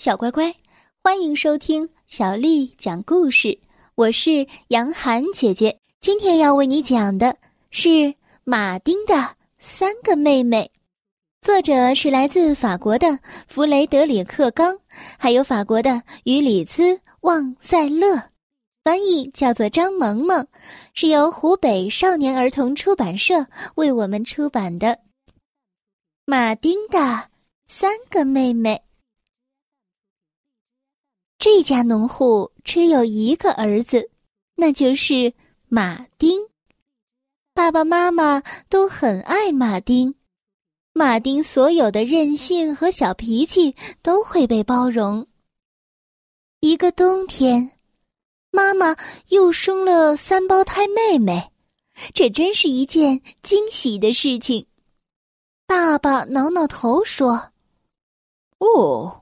小乖乖，欢迎收听小丽讲故事。我是杨涵姐姐，今天要为你讲的是马丁的三个妹妹。作者是来自法国的弗雷德里克·冈，还有法国的于里兹·旺塞勒，翻译叫做张萌萌，是由湖北少年儿童出版社为我们出版的。马丁的三个妹妹。这家农户只有一个儿子，那就是马丁。爸爸妈妈都很爱马丁，马丁所有的任性和小脾气都会被包容。一个冬天，妈妈又生了三胞胎妹妹，这真是一件惊喜的事情。爸爸挠挠头说：“哦。”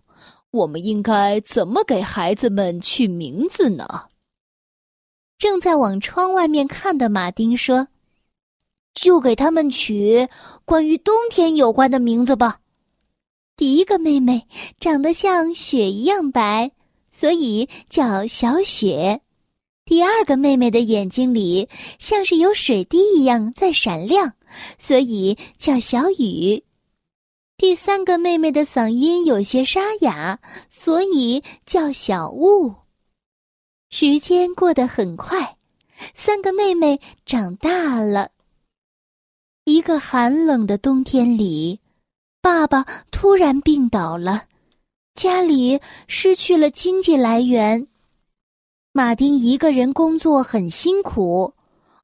我们应该怎么给孩子们取名字呢？正在往窗外面看的马丁说：“就给他们取关于冬天有关的名字吧。”第一个妹妹长得像雪一样白，所以叫小雪；第二个妹妹的眼睛里像是有水滴一样在闪亮，所以叫小雨。第三个妹妹的嗓音有些沙哑，所以叫小雾。时间过得很快，三个妹妹长大了。一个寒冷的冬天里，爸爸突然病倒了，家里失去了经济来源。马丁一个人工作很辛苦，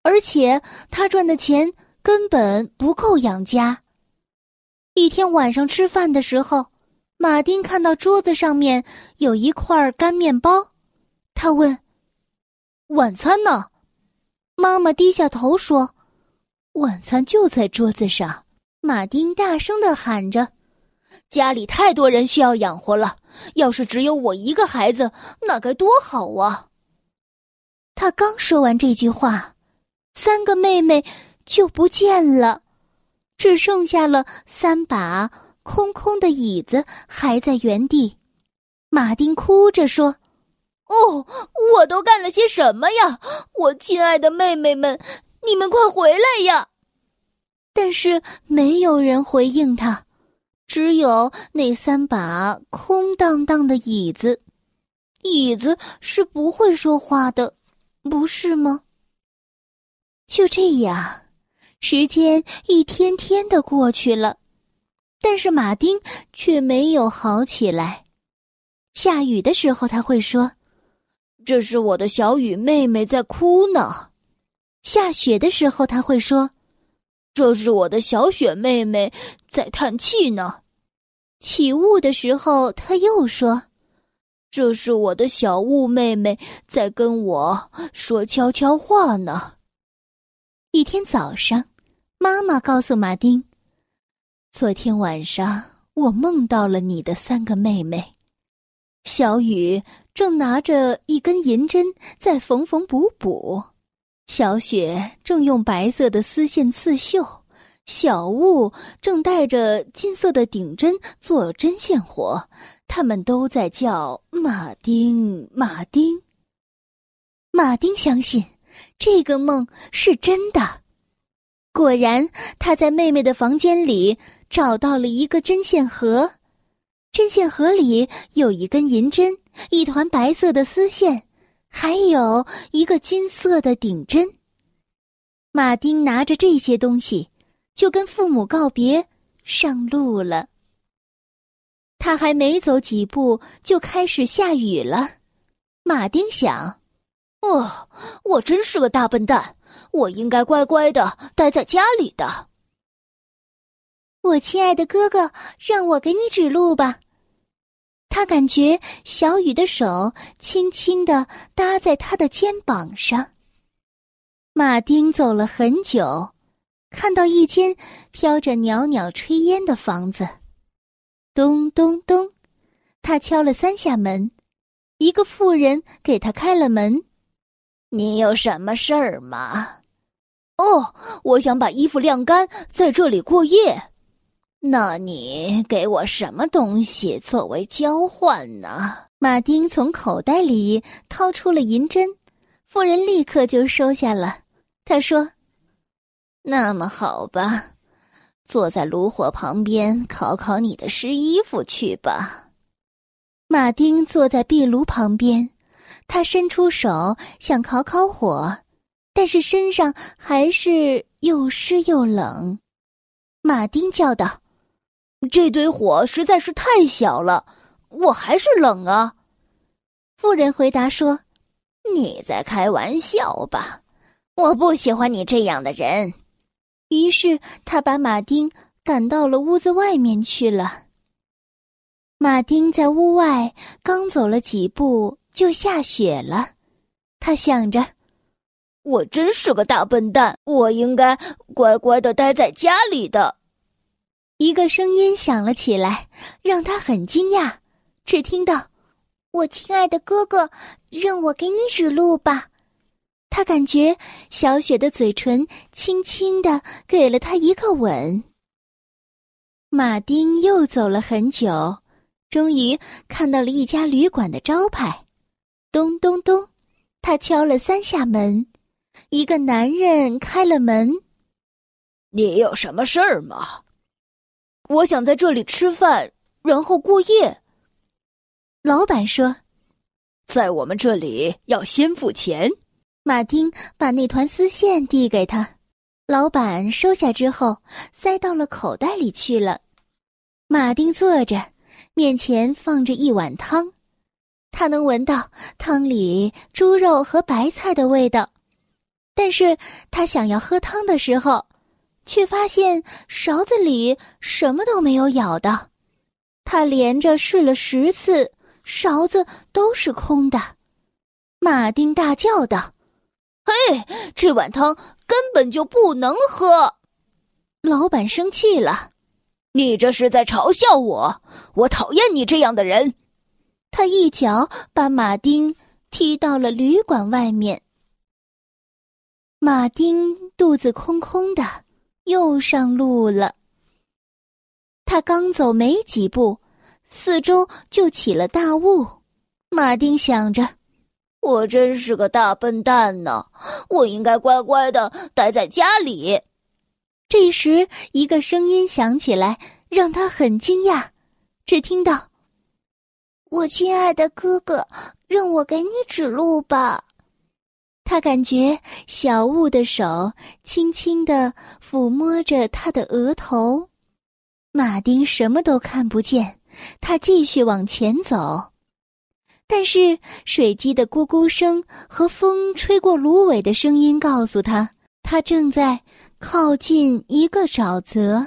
而且他赚的钱根本不够养家。一天晚上吃饭的时候，马丁看到桌子上面有一块干面包，他问：“晚餐呢？”妈妈低下头说：“晚餐就在桌子上。”马丁大声的喊着：“家里太多人需要养活了，要是只有我一个孩子，那该多好啊！”他刚说完这句话，三个妹妹就不见了。只剩下了三把空空的椅子还在原地，马丁哭着说：“哦，我都干了些什么呀？我亲爱的妹妹们，你们快回来呀！”但是没有人回应他，只有那三把空荡荡的椅子。椅子是不会说话的，不是吗？就这样。时间一天天的过去了，但是马丁却没有好起来。下雨的时候，他会说：“这是我的小雨妹妹在哭呢。”下雪的时候，他会说：“这是我的小雪妹妹在叹气呢。”起雾的时候，他又说：“这是我的小雾妹妹在跟我说悄悄话呢。”一天早上。妈妈告诉马丁：“昨天晚上我梦到了你的三个妹妹，小雨正拿着一根银针在缝缝补补，小雪正用白色的丝线刺绣，小雾正带着金色的顶针做针线活。他们都在叫马丁，马丁。马丁相信这个梦是真的。”果然，他在妹妹的房间里找到了一个针线盒，针线盒里有一根银针，一团白色的丝线，还有一个金色的顶针。马丁拿着这些东西，就跟父母告别，上路了。他还没走几步，就开始下雨了。马丁想：“哦，我真是个大笨蛋。”我应该乖乖的待在家里的。我亲爱的哥哥，让我给你指路吧。他感觉小雨的手轻轻的搭在他的肩膀上。马丁走了很久，看到一间飘着袅袅炊烟的房子。咚咚咚，他敲了三下门，一个妇人给他开了门。你有什么事儿吗？哦，我想把衣服晾干，在这里过夜。那你给我什么东西作为交换呢？马丁从口袋里掏出了银针，妇人立刻就收下了。他说：“那么好吧，坐在炉火旁边烤烤你的湿衣服去吧。”马丁坐在壁炉旁边，他伸出手想烤烤火，但是身上还是又湿又冷。马丁叫道。这堆火实在是太小了，我还是冷啊。妇人回答说：“你在开玩笑吧？我不喜欢你这样的人。”于是他把马丁赶到了屋子外面去了。马丁在屋外刚走了几步，就下雪了。他想着：“我真是个大笨蛋，我应该乖乖的待在家里的。”一个声音响了起来，让他很惊讶。只听到：“我亲爱的哥哥，让我给你指路吧。”他感觉小雪的嘴唇轻轻的给了他一个吻。马丁又走了很久，终于看到了一家旅馆的招牌。咚咚咚，他敲了三下门，一个男人开了门。“你有什么事儿吗？”我想在这里吃饭，然后过夜。老板说：“在我们这里要先付钱。”马丁把那团丝线递给他，老板收下之后塞到了口袋里去了。马丁坐着，面前放着一碗汤，他能闻到汤里猪肉和白菜的味道，但是他想要喝汤的时候。却发现勺子里什么都没有舀的，他连着试了十次，勺子都是空的。马丁大叫道：“嘿，这碗汤根本就不能喝！”老板生气了：“你这是在嘲笑我！我讨厌你这样的人！”他一脚把马丁踢到了旅馆外面。马丁肚子空空的。又上路了。他刚走没几步，四周就起了大雾。马丁想着：“我真是个大笨蛋呢！我应该乖乖的待在家里。”这时，一个声音响起来，让他很惊讶。只听到：“我亲爱的哥哥，让我给你指路吧。”他感觉小雾的手轻轻地抚摸着他的额头，马丁什么都看不见。他继续往前走，但是水鸡的咕咕声和风吹过芦苇的声音告诉他，他正在靠近一个沼泽。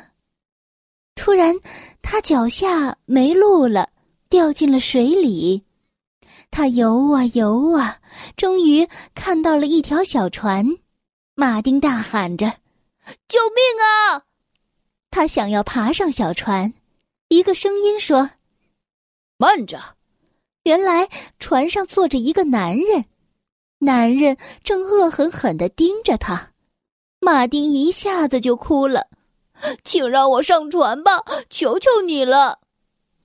突然，他脚下没路了，掉进了水里。他游啊游啊，终于看到了一条小船。马丁大喊着：“救命啊！”他想要爬上小船，一个声音说：“慢着！”原来船上坐着一个男人，男人正恶狠狠的盯着他。马丁一下子就哭了：“请让我上船吧，求求你了！”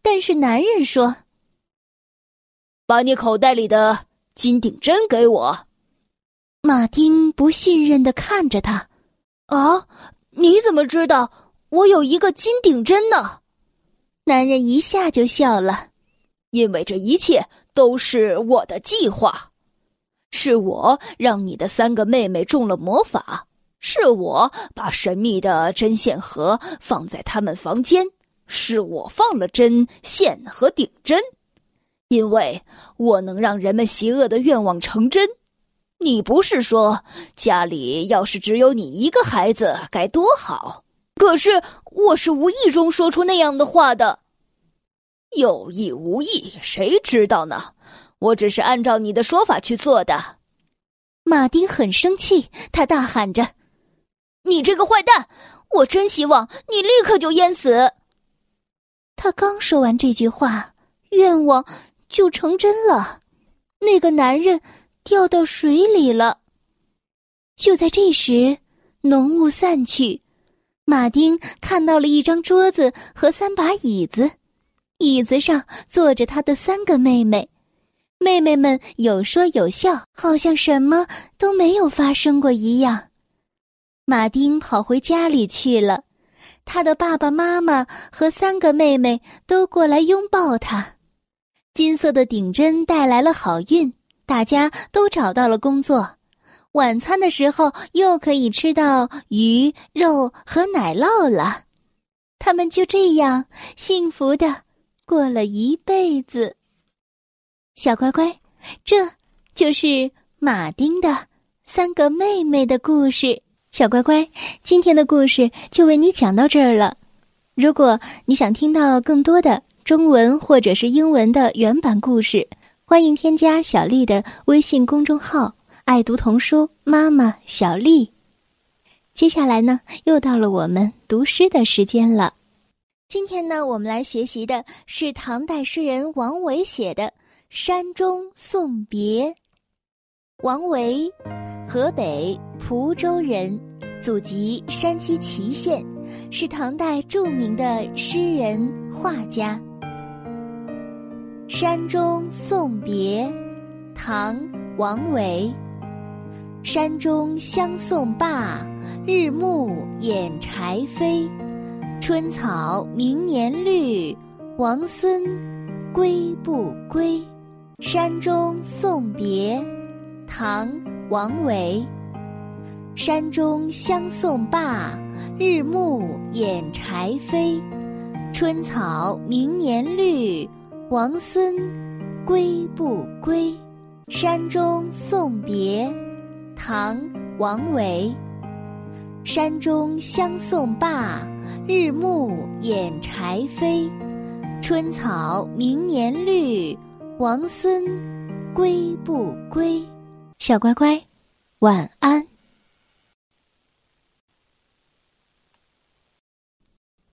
但是男人说。把你口袋里的金顶针给我。马丁不信任的看着他。啊，你怎么知道我有一个金顶针呢？男人一下就笑了，因为这一切都是我的计划，是我让你的三个妹妹中了魔法，是我把神秘的针线盒放在他们房间，是我放了针线和顶针。因为我能让人们邪恶的愿望成真，你不是说家里要是只有你一个孩子该多好？可是我是无意中说出那样的话的，有意无意谁知道呢？我只是按照你的说法去做的。马丁很生气，他大喊着：“你这个坏蛋！我真希望你立刻就淹死。”他刚说完这句话，愿望。就成真了，那个男人掉到水里了。就在这时，浓雾散去，马丁看到了一张桌子和三把椅子，椅子上坐着他的三个妹妹，妹妹们有说有笑，好像什么都没有发生过一样。马丁跑回家里去了，他的爸爸妈妈和三个妹妹都过来拥抱他。金色的顶针带来了好运，大家都找到了工作。晚餐的时候又可以吃到鱼肉和奶酪了，他们就这样幸福的过了一辈子。小乖乖，这就是马丁的三个妹妹的故事。小乖乖，今天的故事就为你讲到这儿了。如果你想听到更多的中文或者是英文的原版故事，欢迎添加小丽的微信公众号。爱读童书，妈妈小丽。接下来呢，又到了我们读诗的时间了。今天呢，我们来学习的是唐代诗人王维写的《山中送别》。王维，河北蒲州人，祖籍山西祁县，是唐代著名的诗人画家。《山中送别》，唐·王维。山中相送罢，日暮掩柴扉。春草明年绿，王孙归不归？山中送别，唐·王维。山中相送罢，日暮掩柴扉。春草明年绿，王孙归不归？山中送别。唐·王维，山中相送罢，日暮掩柴扉。春草明年绿，王孙归不归？小乖乖，晚安。